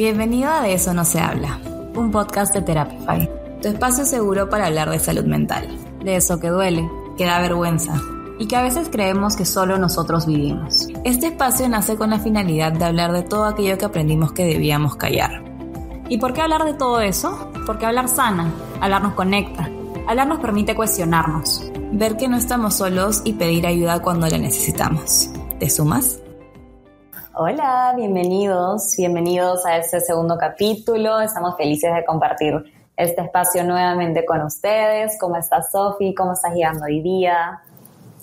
Bienvenido a De eso no se habla, un podcast de Therapify, tu espacio seguro para hablar de salud mental, de eso que duele, que da vergüenza y que a veces creemos que solo nosotros vivimos. Este espacio nace con la finalidad de hablar de todo aquello que aprendimos que debíamos callar. ¿Y por qué hablar de todo eso? Porque hablar sana, hablar nos conecta, hablar nos permite cuestionarnos, ver que no estamos solos y pedir ayuda cuando la necesitamos. ¿Te sumas? Hola, bienvenidos, bienvenidos a este segundo capítulo. Estamos felices de compartir este espacio nuevamente con ustedes. ¿Cómo estás, Sofi? ¿Cómo estás llegando hoy día?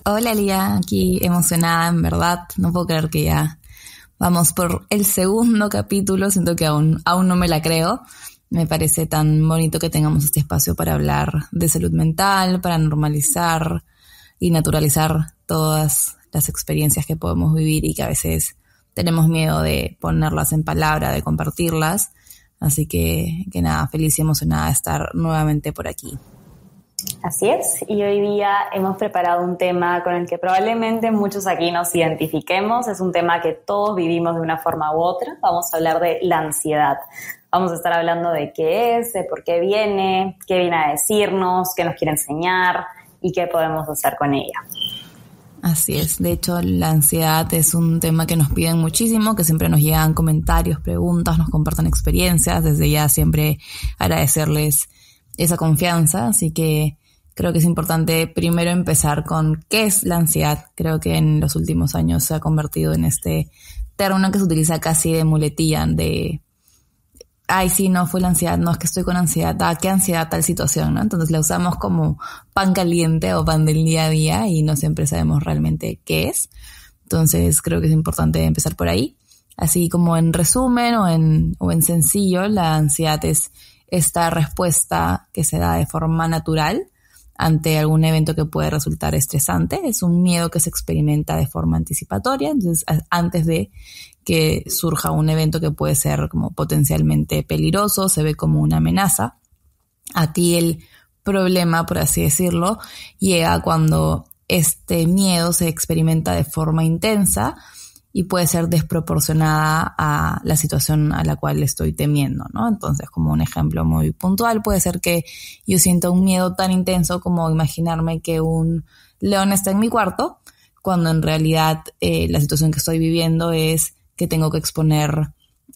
Hola, Lía, aquí emocionada, en verdad. No puedo creer que ya vamos por el segundo capítulo. Siento que aún, aún no me la creo. Me parece tan bonito que tengamos este espacio para hablar de salud mental, para normalizar y naturalizar todas las experiencias que podemos vivir y que a veces tenemos miedo de ponerlas en palabra, de compartirlas. Así que, que nada, feliz y emocionada de estar nuevamente por aquí. Así es, y hoy día hemos preparado un tema con el que probablemente muchos aquí nos identifiquemos. Es un tema que todos vivimos de una forma u otra. Vamos a hablar de la ansiedad. Vamos a estar hablando de qué es, de por qué viene, qué viene a decirnos, qué nos quiere enseñar y qué podemos hacer con ella. Así es, de hecho la ansiedad es un tema que nos piden muchísimo, que siempre nos llegan comentarios, preguntas, nos compartan experiencias, desde ya siempre agradecerles esa confianza, así que creo que es importante primero empezar con qué es la ansiedad. Creo que en los últimos años se ha convertido en este término que se utiliza casi de muletilla, de ay, sí, no fue la ansiedad, no es que estoy con ansiedad, ah, qué ansiedad tal situación, ¿no? Entonces la usamos como pan caliente o pan del día a día y no siempre sabemos realmente qué es. Entonces creo que es importante empezar por ahí. Así como en resumen o en, o en sencillo, la ansiedad es esta respuesta que se da de forma natural ante algún evento que puede resultar estresante. Es un miedo que se experimenta de forma anticipatoria, entonces antes de que surja un evento que puede ser como potencialmente peligroso, se ve como una amenaza. A ti el problema, por así decirlo, llega cuando este miedo se experimenta de forma intensa y puede ser desproporcionada a la situación a la cual estoy temiendo, ¿no? Entonces, como un ejemplo muy puntual, puede ser que yo sienta un miedo tan intenso como imaginarme que un león está en mi cuarto, cuando en realidad eh, la situación que estoy viviendo es que tengo que exponer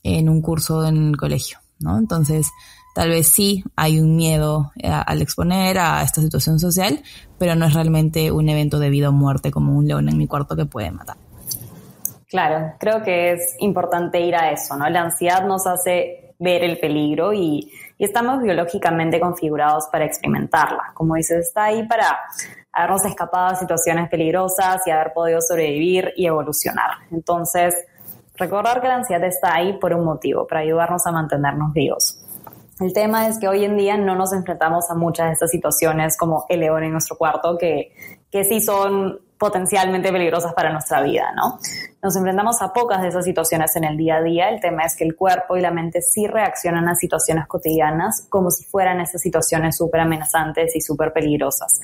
en un curso en el colegio, ¿no? Entonces, tal vez sí hay un miedo eh, al exponer a esta situación social, pero no es realmente un evento de vida o muerte como un león en mi cuarto que puede matar. Claro, creo que es importante ir a eso, ¿no? La ansiedad nos hace ver el peligro y, y estamos biológicamente configurados para experimentarla. Como dices, está ahí para habernos escapado a situaciones peligrosas y haber podido sobrevivir y evolucionar. Entonces, Recordar que la ansiedad está ahí por un motivo, para ayudarnos a mantenernos vivos. El tema es que hoy en día no nos enfrentamos a muchas de estas situaciones como el león en nuestro cuarto, que, que sí son potencialmente peligrosas para nuestra vida, ¿no? Nos enfrentamos a pocas de esas situaciones en el día a día. El tema es que el cuerpo y la mente sí reaccionan a situaciones cotidianas como si fueran esas situaciones súper amenazantes y súper peligrosas.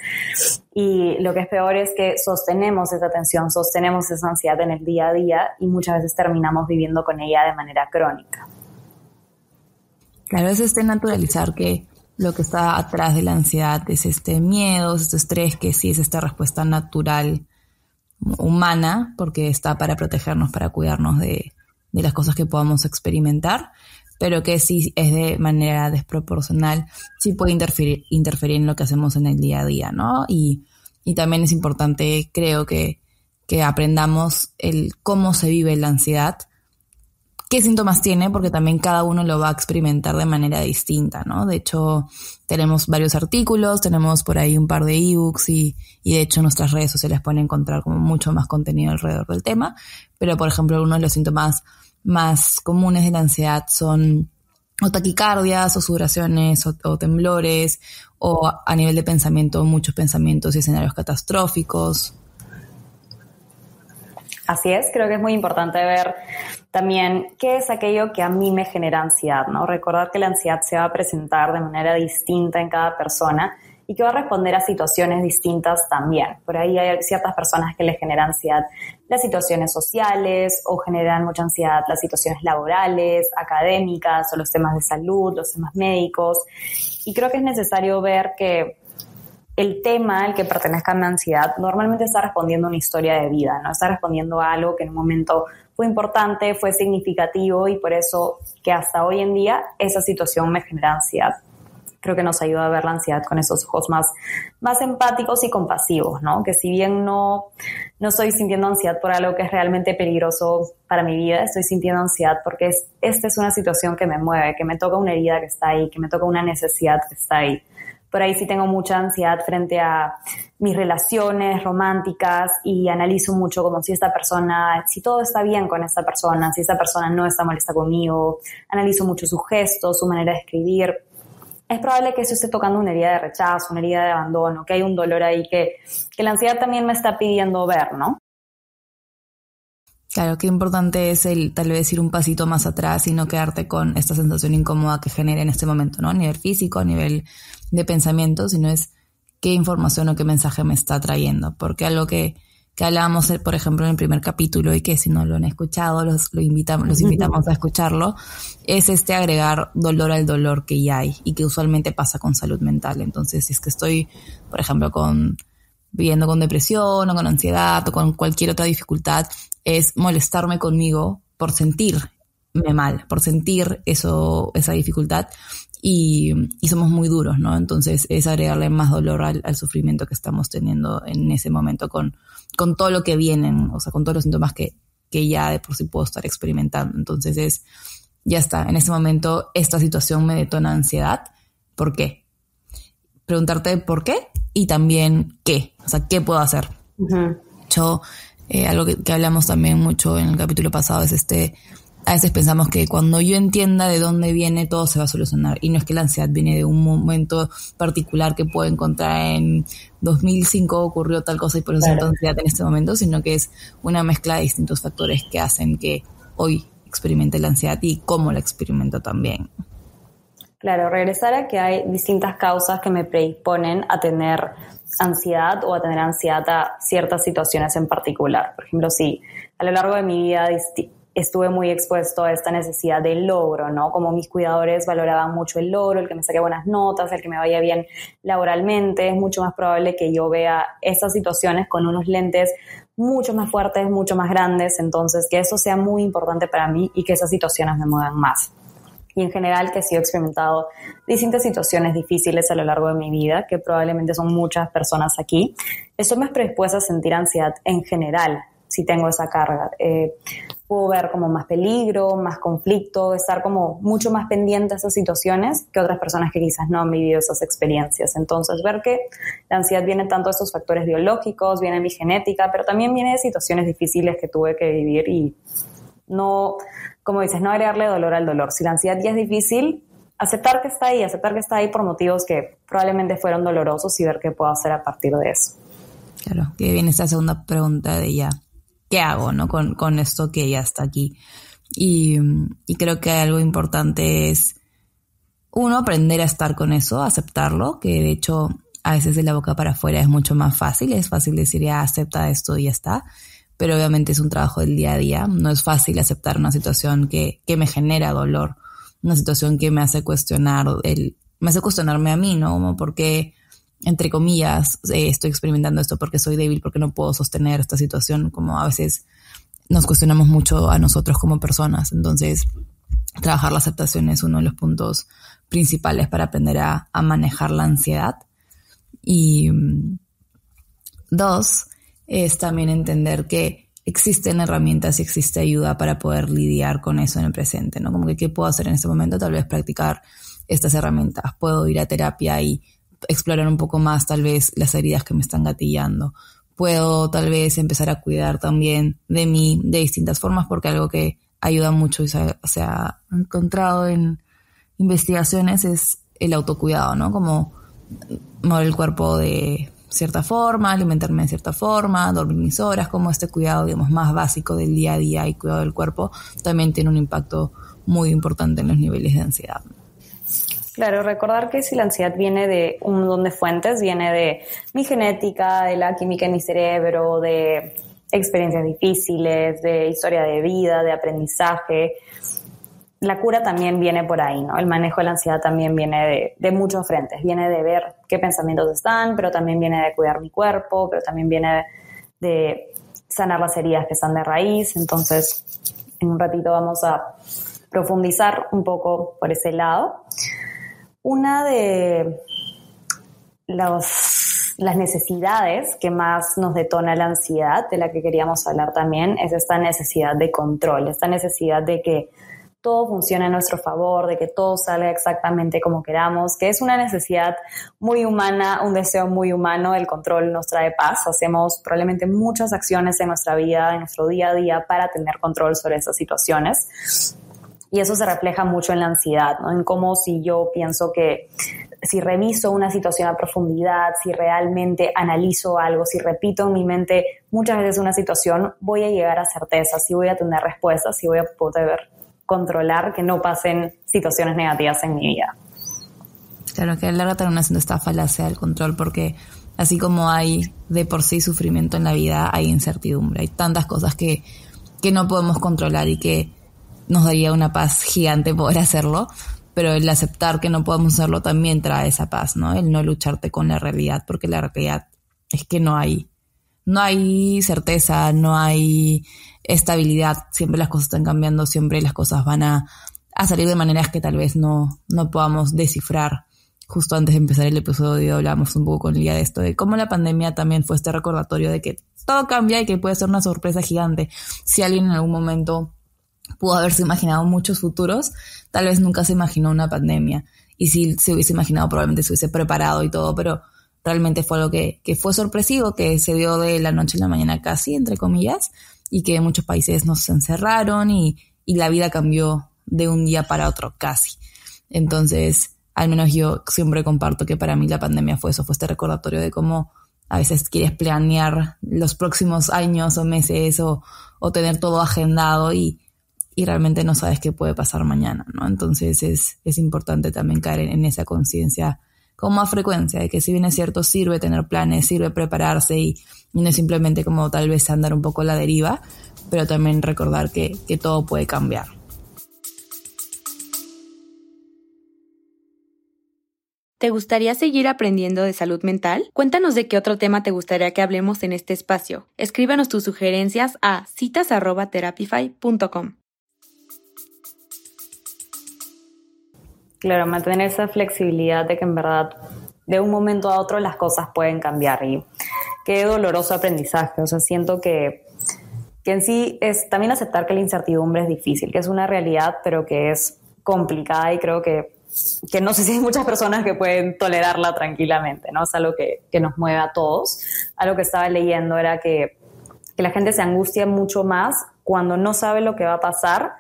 Y lo que es peor es que sostenemos esa tensión, sostenemos esa ansiedad en el día a día y muchas veces terminamos viviendo con ella de manera crónica. Claro, es este naturalizar que lo que está atrás de la ansiedad es este miedo, este estrés, que sí es esta respuesta natural, humana, porque está para protegernos, para cuidarnos de, las cosas que podamos experimentar, pero que sí es de manera desproporcional, sí puede interferir, interferir en lo que hacemos en el día a día, ¿no? Y, y también es importante, creo que, que aprendamos el cómo se vive la ansiedad, qué síntomas tiene, porque también cada uno lo va a experimentar de manera distinta, ¿no? De hecho, tenemos varios artículos, tenemos por ahí un par de ebooks y, y de hecho nuestras redes sociales pueden encontrar como mucho más contenido alrededor del tema. Pero, por ejemplo, algunos de los síntomas más comunes de la ansiedad son o taquicardias, o sudoraciones, o, temblores, o a nivel de pensamiento, muchos pensamientos y escenarios catastróficos. Así es, creo que es muy importante ver también qué es aquello que a mí me genera ansiedad, ¿no? Recordar que la ansiedad se va a presentar de manera distinta en cada persona y que va a responder a situaciones distintas también. Por ahí hay ciertas personas que les generan ansiedad las situaciones sociales o generan mucha ansiedad las situaciones laborales, académicas o los temas de salud, los temas médicos. Y creo que es necesario ver que el tema al que pertenezca mi ansiedad normalmente está respondiendo a una historia de vida, ¿no? Está respondiendo a algo que en un momento fue importante, fue significativo y por eso que hasta hoy en día esa situación me genera ansiedad. Creo que nos ayuda a ver la ansiedad con esos ojos más, más empáticos y compasivos, ¿no? Que si bien no, no estoy sintiendo ansiedad por algo que es realmente peligroso para mi vida, estoy sintiendo ansiedad porque es, esta es una situación que me mueve, que me toca una herida que está ahí, que me toca una necesidad que está ahí por ahí sí tengo mucha ansiedad frente a mis relaciones románticas y analizo mucho como si esta persona, si todo está bien con esta persona, si esta persona no está molesta conmigo, analizo mucho sus gestos, su manera de escribir. Es probable que eso esté tocando una herida de rechazo, una herida de abandono, que hay un dolor ahí que, que la ansiedad también me está pidiendo ver, ¿no? Claro, qué importante es el tal vez ir un pasito más atrás y no quedarte con esta sensación incómoda que genera en este momento, ¿no? A nivel físico, a nivel de pensamiento, sino es qué información o qué mensaje me está trayendo. Porque algo que, que hablábamos, por ejemplo, en el primer capítulo y que si no lo han escuchado, los, lo invitamos, los invitamos a escucharlo, es este agregar dolor al dolor que ya hay y que usualmente pasa con salud mental. Entonces, si es que estoy, por ejemplo, con viviendo con depresión o con ansiedad o con cualquier otra dificultad, es molestarme conmigo por sentirme mal, por sentir eso, esa dificultad y, somos muy duros, ¿no? Entonces es agregarle más dolor al, sufrimiento que estamos teniendo en ese momento con, con todo lo que vienen, o sea, con todos los síntomas que, que ya de por sí puedo estar experimentando. Entonces es, ya está, en ese momento esta situación me detona ansiedad. ¿Por qué? Preguntarte por qué y también qué, o sea, qué puedo hacer. Yo, eh, algo que, que hablamos también mucho en el capítulo pasado es este a veces pensamos que cuando yo entienda de dónde viene todo se va a solucionar. Y no es que la ansiedad viene de un momento particular que puedo encontrar en 2005 ocurrió tal cosa y por eso siento ansiedad en este momento, sino que es una mezcla de distintos factores que hacen que hoy experimente la ansiedad y cómo la experimento también. Claro, regresar a que hay distintas causas que me predisponen a tener ansiedad o a tener ansiedad a ciertas situaciones en particular. Por ejemplo, si a lo largo de mi vida estuve muy expuesto a esta necesidad del logro, ¿no? Como mis cuidadores valoraban mucho el logro, el que me saque buenas notas, el que me vaya bien laboralmente, es mucho más probable que yo vea esas situaciones con unos lentes mucho más fuertes, mucho más grandes, entonces que eso sea muy importante para mí y que esas situaciones me muevan más. Y en general que sí he experimentado distintas situaciones difíciles a lo largo de mi vida, que probablemente son muchas personas aquí. Eso me predispuesta a sentir ansiedad en general, si tengo esa carga. Eh, puedo ver como más peligro, más conflicto, estar como mucho más pendiente a esas situaciones que otras personas que quizás no han vivido esas experiencias. Entonces, ver que la ansiedad viene tanto de estos factores biológicos, viene de mi genética, pero también viene de situaciones difíciles que tuve que vivir y no, como dices, no agregarle dolor al dolor. Si la ansiedad ya es difícil, aceptar que está ahí, aceptar que está ahí por motivos que probablemente fueron dolorosos y ver qué puedo hacer a partir de eso. Claro, que viene esta segunda pregunta de ella ¿qué hago, no? Con, con esto que ya está aquí. Y, y creo que algo importante es, uno, aprender a estar con eso, aceptarlo, que de hecho a veces de la boca para afuera es mucho más fácil, es fácil decir ya acepta esto y ya está, pero obviamente es un trabajo del día a día, no es fácil aceptar una situación que, que me genera dolor, una situación que me hace cuestionar, el, me hace cuestionarme a mí, ¿no? Como porque entre comillas, eh, estoy experimentando esto porque soy débil, porque no puedo sostener esta situación, como a veces nos cuestionamos mucho a nosotros como personas. Entonces, trabajar la aceptación es uno de los puntos principales para aprender a, manejar la ansiedad. Y mm, dos, es también entender que existen herramientas y existe ayuda para poder lidiar con eso en el presente, ¿no? Como que qué puedo hacer en este momento, tal vez practicar estas herramientas. Puedo ir a terapia y explorar un poco más tal vez las heridas que me están gatillando. Puedo tal vez empezar a cuidar también de mí de distintas formas porque algo que ayuda mucho y se, ha encontrado en investigaciones es el autocuidado, ¿no? Como mover el cuerpo de cierta forma, alimentarme de cierta forma, dormir mis horas, como este cuidado, digamos, más básico del día a día y cuidado del cuerpo, también tiene un impacto muy importante en los niveles de ansiedad. Claro, recordar que si la ansiedad viene de un montón de fuentes, viene de mi genética, de la química en mi cerebro, de experiencias difíciles, de historia de vida, de aprendizaje. La cura también viene por ahí, ¿no? El manejo de la ansiedad también viene de, muchos frentes. Viene de ver qué pensamientos están, pero también viene de cuidar mi cuerpo, pero también viene de sanar las heridas que están de raíz. Entonces, en un ratito vamos a profundizar un poco por ese lado. Una de las necesidades que más nos detona la ansiedad, de la que queríamos hablar también, es esta necesidad de control, esta necesidad de que todo funcione a nuestro favor, de que todo salga exactamente como queramos, que es una necesidad muy humana, un deseo muy humano, el control nos trae paz, hacemos probablemente muchas acciones en nuestra vida, en nuestro día a día para tener control sobre esas situaciones. Y eso se refleja mucho en la ansiedad, ¿no? En cómo si yo pienso que si reviso una situación a profundidad, si realmente analizo algo, si repito en mi mente muchas veces una situación, voy a llegar a certeza, si voy a tener respuestas, si voy a poder controlar que no pasen situaciones negativas en mi vida. Claro, que a larga terminación de esta falacia del control, porque así como hay de por sí sufrimiento en la vida, hay incertidumbre, hay tantas cosas que, que no podemos controlar y que nos daría una paz gigante poder hacerlo, pero el aceptar que no podemos hacerlo también trae esa paz, ¿no? El no lucharte con la realidad, porque la realidad es que no hay, no hay certeza, no hay estabilidad, siempre las cosas están cambiando, siempre las cosas van a, salir de maneras que tal vez no, no podamos descifrar. Justo antes de empezar el episodio hablamos un poco con Lía de esto, de cómo la pandemia también fue este recordatorio de que todo cambia y que puede ser una sorpresa gigante si alguien en algún momento pudo haberse imaginado muchos futuros, tal vez nunca se imaginó una pandemia. Y si se hubiese imaginado, probablemente se hubiese preparado y todo, pero realmente fue algo que, que fue sorpresivo, que se dio de la noche a la mañana casi, entre comillas, y que muchos países nos encerraron y, y la vida cambió de un día para otro casi. Entonces, al menos yo siempre comparto que para mí la pandemia fue eso, fue este recordatorio de cómo a veces quieres planear los próximos años o meses o, o tener todo agendado y, y realmente no sabes qué puede pasar mañana, ¿no? Entonces es, es importante también caer en, esa conciencia con más frecuencia, de que si bien es cierto, sirve tener planes, sirve prepararse y, no simplemente como tal vez andar un poco la deriva, pero también recordar que, que todo puede cambiar. ¿Te gustaría seguir aprendiendo de salud mental? Cuéntanos de qué otro tema te gustaría que hablemos en este espacio. Escríbanos tus sugerencias a citas.terapify.com. Claro, mantener esa flexibilidad de que en verdad de un momento a otro las cosas pueden cambiar y qué doloroso aprendizaje. O sea, siento que, que en sí es también aceptar que la incertidumbre es difícil, que es una realidad, pero que es complicada y creo que, que no sé si hay muchas personas que pueden tolerarla tranquilamente, ¿no? Es algo que, que nos mueve a todos. Algo que estaba leyendo era que, que la gente se angustia mucho más cuando no sabe lo que va a pasar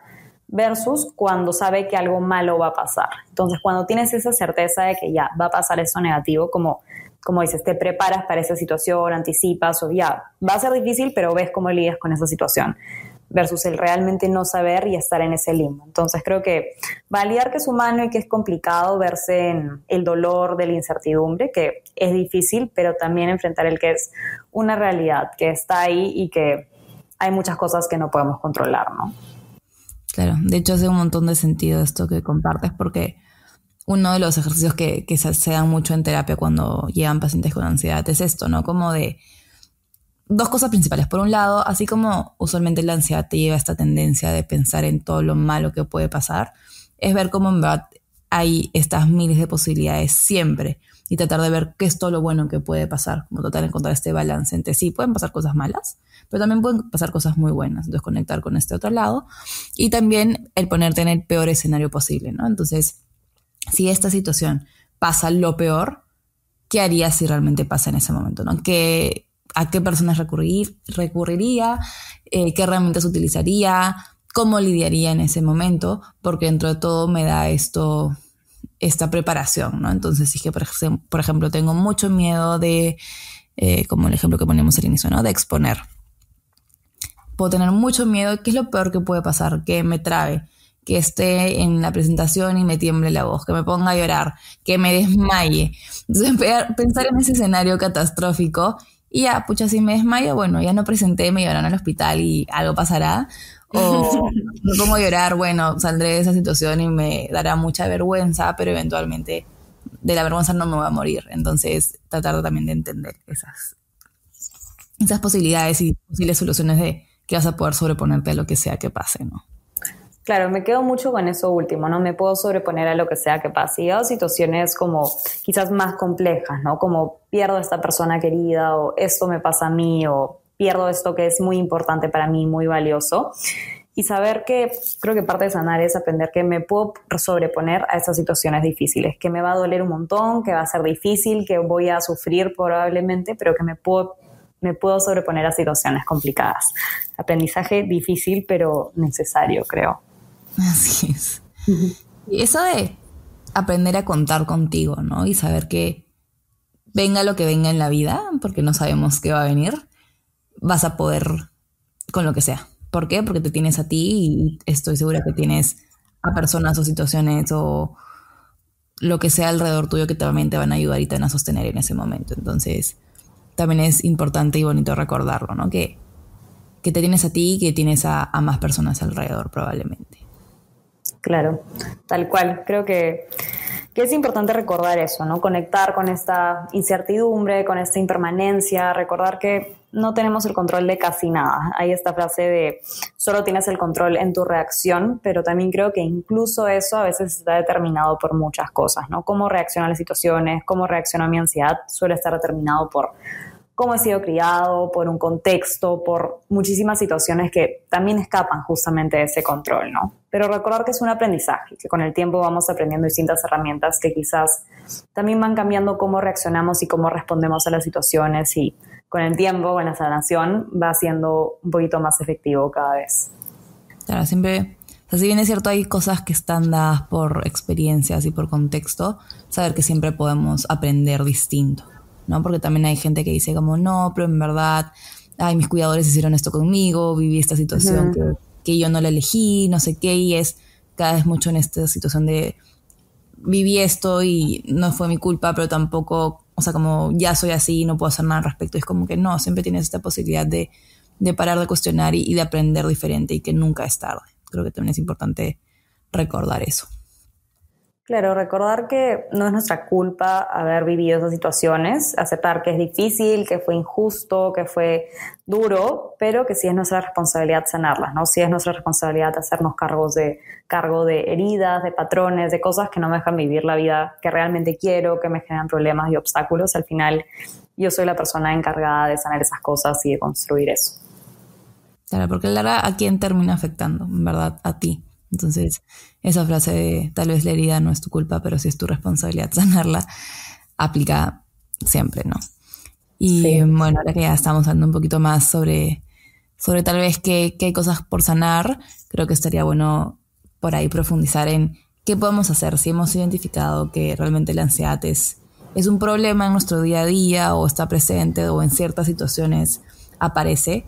versus cuando sabe que algo malo va a pasar. Entonces, cuando tienes esa certeza de que ya va a pasar eso negativo, como, como dices, te preparas para esa situación, anticipas o ya, va a ser difícil, pero ves cómo lidias con esa situación versus el realmente no saber y estar en ese limbo. Entonces creo que validar que es humano y que es complicado verse en el dolor de la incertidumbre, que es difícil, pero también enfrentar el que es una realidad, que está ahí y que hay muchas cosas que no podemos controlar, ¿no? Claro, de hecho hace un montón de sentido esto que compartes porque uno de los ejercicios que, se, dan mucho en terapia cuando llegan pacientes con ansiedad es esto, ¿no? Como de dos cosas principales. Por un lado, así como usualmente la ansiedad te lleva a esta tendencia de pensar en todo lo malo que puede pasar, es ver cómo en verdad hay estas miles de posibilidades siempre y tratar de ver qué es todo lo bueno que puede pasar, como tratar de encontrar este balance entre sí. Pueden pasar cosas malas, pero también pueden pasar cosas muy buenas. Entonces, conectar con este otro lado y también el ponerte en el peor escenario posible, ¿no? Entonces, si esta situación pasa lo peor, ¿qué harías si realmente pasa en ese momento, ¿no? ¿Qué, ¿A qué personas recurrir, recurriría? Eh, ¿Qué herramientas utilizaría? ¿Cómo lidiaría en ese momento? Porque dentro de todo me da esto esta preparación, ¿no? Entonces, si que, por ejemplo, tengo mucho miedo de, eh, como el ejemplo que ponemos al inicio, ¿no? De exponer. Puedo tener mucho miedo. ¿Qué es lo peor que puede pasar? Que me trabe, que esté en la presentación y me tiemble la voz, que me ponga a llorar, que me desmaye. Entonces, pensar en ese escenario catastrófico y ya, pucha, si me desmayo, bueno, ya no presenté, me llevarán al hospital y algo pasará. O me pongo a llorar, bueno, saldré de esa situación y me dará mucha vergüenza, pero eventualmente de la vergüenza no me voy a morir. Entonces, tratar también de entender esas, esas posibilidades y posibles soluciones de que vas a poder sobreponerte a lo que sea que pase, ¿no? Claro, me quedo mucho con eso último, ¿no? Me puedo sobreponer a lo que sea que pase. Y hay situaciones como quizás más complejas, ¿no? Como pierdo a esta persona querida o esto me pasa a mí o pierdo esto que es muy importante para mí, muy valioso. Y saber que creo que parte de sanar es aprender que me puedo sobreponer a esas situaciones difíciles, que me va a doler un montón, que va a ser difícil, que voy a sufrir probablemente, pero que me puedo me puedo sobreponer a situaciones complicadas. Aprendizaje difícil, pero necesario, creo. Así es. Y eso de aprender a contar contigo, ¿no? Y saber que venga lo que venga en la vida, porque no sabemos qué va a venir, vas a poder con lo que sea. ¿Por qué? Porque te tienes a ti y estoy segura que tienes a personas o situaciones o lo que sea alrededor tuyo que también te van a ayudar y te van a sostener en ese momento. Entonces, también es importante y bonito recordarlo, ¿no? Que, que te tienes a ti y que tienes a más personas alrededor probablemente. Claro, tal cual. Creo que, es importante recordar eso, ¿no? Conectar con esta incertidumbre, con esta impermanencia, recordar que no tenemos el control de casi nada. Hay esta frase de solo tienes el control en tu reacción, pero también creo que incluso eso a veces está determinado por muchas cosas, ¿no? Cómo reacciona a las situaciones, cómo reacciona a mi ansiedad, suele estar determinado por cómo he sido criado, por un contexto, por muchísimas situaciones que también escapan justamente de ese control, ¿no? Pero recordar que es un aprendizaje, que con el tiempo vamos aprendiendo distintas herramientas que quizás también van cambiando cómo reaccionamos y cómo respondemos a las situaciones y con el tiempo, con la sanación, va siendo un poquito más efectivo cada vez. Claro, siempre, o sea, si bien es cierto, hay cosas que están dadas por experiencias y por contexto, saber que siempre podemos aprender distinto. ¿No? Porque también hay gente que dice como, no, pero en verdad, ay, mis cuidadores hicieron esto conmigo, viví esta situación que, que, yo no la elegí, no sé qué, y es cada vez mucho en esta situación de viví esto y no fue mi culpa, pero tampoco, o sea, como ya soy así y no puedo hacer nada al respecto. Es como que no, siempre tienes esta posibilidad de, de parar de cuestionar y de aprender diferente y que nunca es tarde. Creo que también es importante recordar eso. Claro, recordar que no es nuestra culpa haber vivido esas situaciones, aceptar que es difícil, que fue injusto, que fue duro, pero que sí es nuestra responsabilidad sanarlas, ¿no? Sí es nuestra responsabilidad hacernos cargos de, cargo de heridas, de patrones, de cosas que no me dejan vivir la vida que realmente quiero, que me generan problemas y obstáculos. Al final, yo soy la persona encargada de sanar esas cosas y de construir eso. Claro, porque la ¿a quién termina afectando? Verdad, a ti. Entonces, esa frase de tal vez la herida no es tu culpa, pero si es tu responsabilidad sanarla, aplica siempre, ¿no? Y bueno, ahora que ya estamos hablando un poquito más sobre, sobre tal vez qué, hay cosas por sanar, creo que estaría bueno por ahí profundizar en qué podemos hacer si hemos identificado que realmente la ansiedad es, es un problema en nuestro día a día o está presente o en ciertas situaciones aparece.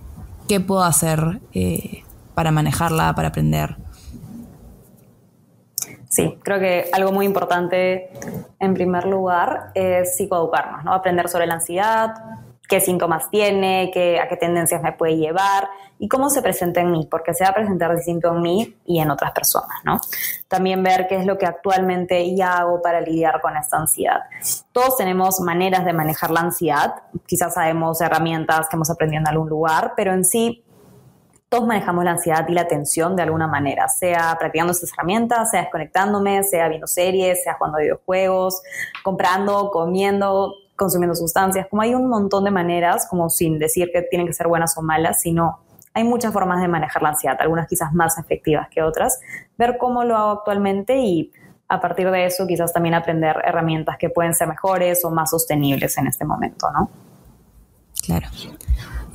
¿Qué puedo hacer eh, para manejarla, para aprender? Sí, creo que algo muy importante en primer lugar es psicoeducarnos, ¿no? Aprender sobre la ansiedad, qué síntomas tiene, qué, a qué tendencias me puede llevar y cómo se presenta en mí, porque se va a presentar distinto en mí y en otras personas, ¿no? También ver qué es lo que actualmente ya hago para lidiar con esta ansiedad. Todos tenemos maneras de manejar la ansiedad, quizás sabemos herramientas que hemos aprendido en algún lugar, pero en sí todos manejamos la ansiedad y la tensión de alguna manera, sea practicando estas herramientas, sea desconectándome, sea viendo series, sea jugando videojuegos, comprando, comiendo, consumiendo sustancias, como hay un montón de maneras, como sin decir que tienen que ser buenas o malas, sino hay muchas formas de manejar la ansiedad, algunas quizás más efectivas que otras, ver cómo lo hago actualmente y a partir de eso quizás también aprender herramientas que pueden ser mejores o más sostenibles en este momento, ¿no? Claro.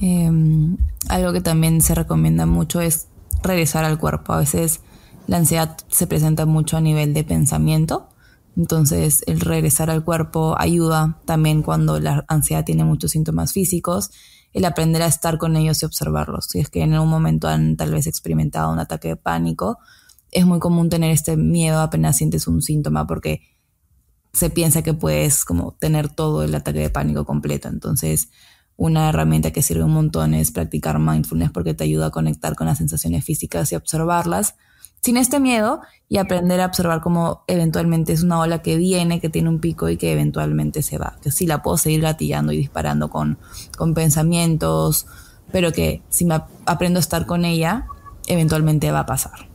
Em, algo que también se recomienda mucho es regresar al cuerpo. A veces la ansiedad se presenta mucho a nivel de pensamiento, entonces el regresar al cuerpo ayuda también cuando la ansiedad tiene muchos síntomas físicos, el aprender a estar con ellos y observarlos. Si es que en algún momento han tal vez experimentado un ataque de pánico, es muy común tener este miedo apenas sientes un síntoma porque se piensa que puedes como tener todo el ataque de pánico completo. Entonces, una herramienta que sirve un montón es practicar mindfulness porque te ayuda a conectar con las sensaciones físicas y observarlas sin este miedo y aprender a observar cómo eventualmente es una ola que viene, que tiene un pico y que eventualmente se va. Que sí la puedo seguir gatillando y disparando con, con pensamientos, pero que si me aprendo a estar con ella, eventualmente va a pasar.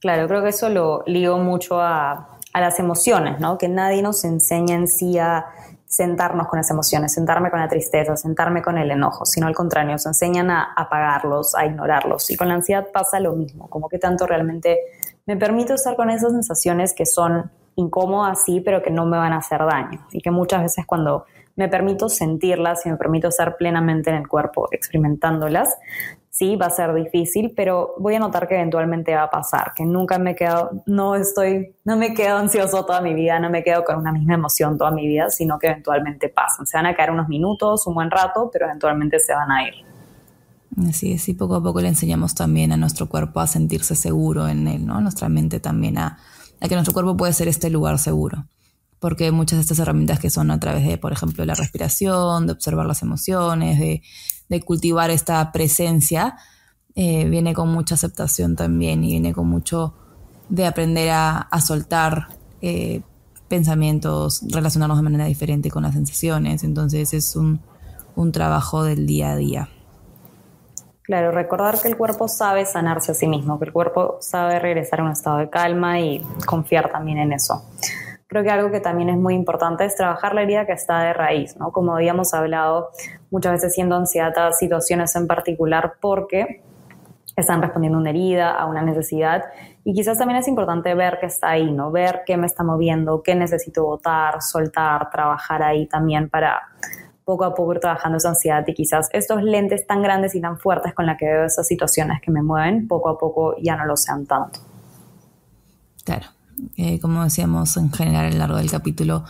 Claro, creo que eso lo ligo mucho a, a las emociones, ¿no? Que nadie nos enseña en sí a sentarnos con las emociones, sentarme con la tristeza, sentarme con el enojo, sino al contrario, nos enseñan a apagarlos, a ignorarlos. Y con la ansiedad pasa lo mismo, como que tanto realmente me permito estar con esas sensaciones que son incómodas, sí, pero que no me van a hacer daño. Y que muchas veces cuando me permito sentirlas y me permito estar plenamente en el cuerpo experimentándolas, sí, va a ser difícil, pero voy a notar que eventualmente va a pasar, que nunca me quedo, no estoy, no me quedo ansioso toda mi vida, no me quedo con una misma emoción toda mi vida, sino que eventualmente pasan. Se van a caer unos minutos, un buen rato, pero eventualmente se van a ir. Así es, y poco a poco le enseñamos también a nuestro cuerpo a sentirse seguro en él, ¿no? A nuestra mente también a, a que nuestro cuerpo puede ser este lugar seguro porque muchas de estas herramientas que son a través de, por ejemplo, la respiración, de observar las emociones, de, cultivar esta presencia, eh, viene con mucha aceptación también y viene con mucho de aprender a, soltar eh, pensamientos, relacionarnos de manera diferente con las sensaciones. Entonces es un trabajo del día a día. Claro, recordar que el cuerpo sabe sanarse a sí mismo, que el cuerpo sabe regresar a un estado de calma y confiar también en eso creo que algo que también es muy importante es trabajar la herida que está de raíz, ¿no? Como habíamos hablado, muchas veces siendo ansiedad a situaciones en particular porque están respondiendo a una herida, a una necesidad. Y quizás también es importante ver qué está ahí, ¿no? Ver qué me está moviendo, qué necesito votar, soltar, trabajar ahí también para poco a poco ir trabajando esa ansiedad y quizás estos lentes tan grandes y tan fuertes con la que veo esas situaciones que me mueven, poco a poco ya no lo sean tanto. Claro, eh, como decíamos en general a lo largo del capítulo,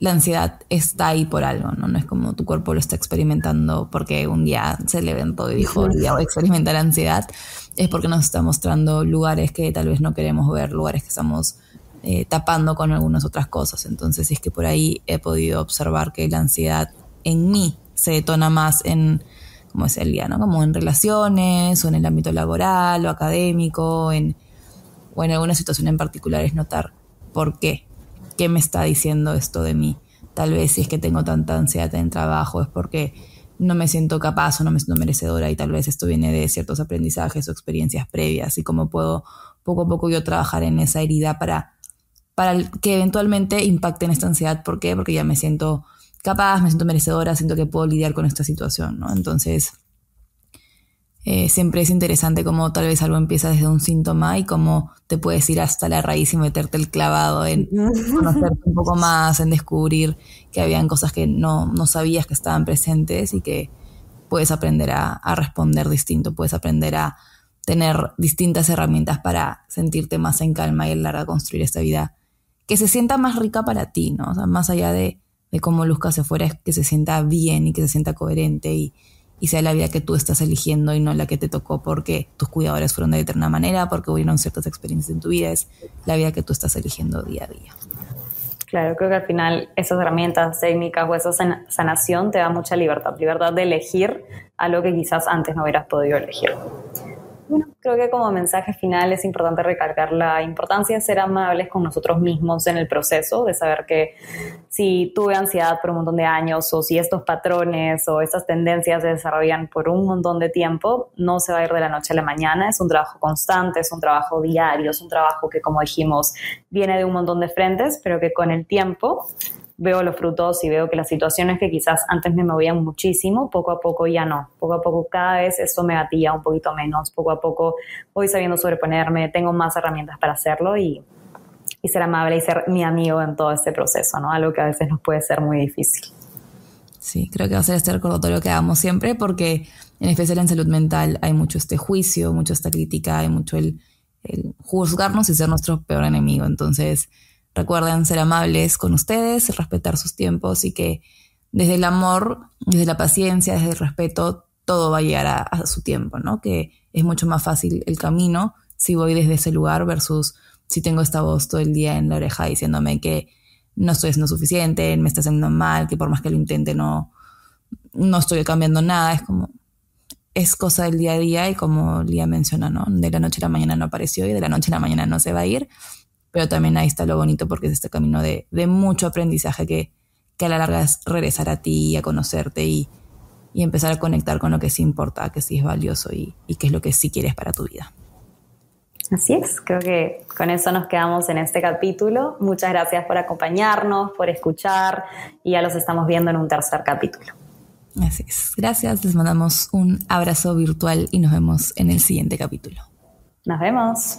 la ansiedad está ahí por algo, ¿no? No es como tu cuerpo lo está experimentando porque un día se levantó y dijo, ya voy a experimentar ansiedad. Es porque nos está mostrando lugares que tal vez no queremos ver, lugares que estamos eh, tapando con algunas otras cosas. Entonces es que por ahí he podido observar que la ansiedad en mí se detona más en, como es el día, ¿no? Como en relaciones o en el ámbito laboral o académico, en o en alguna situación en particular es notar por qué, qué me está diciendo esto de mí. Tal vez si es que tengo tanta ansiedad en trabajo es porque no me siento capaz o no me siento merecedora y tal vez esto viene de ciertos aprendizajes o experiencias previas y cómo puedo poco a poco yo trabajar en esa herida para, para que eventualmente impacte en esta ansiedad. ¿Por qué? Porque ya me siento capaz, me siento merecedora, siento que puedo lidiar con esta situación, ¿no? Entonces, eh, siempre es interesante cómo tal vez algo empieza desde un síntoma y cómo te puedes ir hasta la raíz y meterte el clavado en conocerte un poco más, en descubrir que habían cosas que no, no sabías que estaban presentes y que puedes aprender a, a, responder distinto, puedes aprender a tener distintas herramientas para sentirte más en calma y a construir esta vida que se sienta más rica para ti, ¿no? O sea, más allá de, de cómo luzca hacia afuera, es que se sienta bien y que se sienta coherente y, y sea la vida que tú estás eligiendo y no la que te tocó porque tus cuidadores fueron de determinada manera, porque hubieron ciertas experiencias en tu vida, es la vida que tú estás eligiendo día a día. Claro, creo que al final esas herramientas técnicas o esa sanación te da mucha libertad, libertad de elegir algo que quizás antes no hubieras podido elegir. Bueno, creo que como mensaje final es importante recalcar la importancia de ser amables con nosotros mismos en el proceso, de saber que si tuve ansiedad por un montón de años o si estos patrones o estas tendencias se desarrollan por un montón de tiempo, no se va a ir de la noche a la mañana, es un trabajo constante, es un trabajo diario, es un trabajo que como dijimos viene de un montón de frentes, pero que con el tiempo veo los frutos y veo que las situaciones que quizás antes me movían muchísimo, poco a poco ya no. Poco a poco cada vez esto me batía un poquito menos. Poco a poco voy sabiendo sobreponerme, tengo más herramientas para hacerlo y, y ser amable y ser mi amigo en todo este proceso, ¿no? Algo que a veces nos puede ser muy difícil. Sí, creo que va a ser este recordatorio que hagamos siempre porque en especial en salud mental hay mucho este juicio, mucho esta crítica, hay mucho el, el juzgarnos y ser nuestro peor enemigo. Entonces, Recuerden ser amables con ustedes, respetar sus tiempos y que desde el amor, desde la paciencia, desde el respeto, todo va a llegar a, su tiempo, ¿no? Que es mucho más fácil el camino si voy desde ese lugar versus si tengo esta voz todo el día en la oreja diciéndome que no estoy haciendo suficiente, me está haciendo mal, que por más que lo intente no, no estoy cambiando nada. Es como, es cosa del día a día y como Lía menciona, ¿no? De la noche a la mañana no apareció y de la noche a la mañana no se va a ir, pero también ahí está lo bonito porque es este camino de, de mucho aprendizaje que, que a la larga es regresar a ti, a conocerte y, y empezar a conectar con lo que sí importa, que sí es valioso y, y qué es lo que sí quieres para tu vida. Así es, creo que con eso nos quedamos en este capítulo. Muchas gracias por acompañarnos, por escuchar y ya los estamos viendo en un tercer capítulo. Así es, gracias, les mandamos un abrazo virtual y nos vemos en el siguiente capítulo. Nos vemos.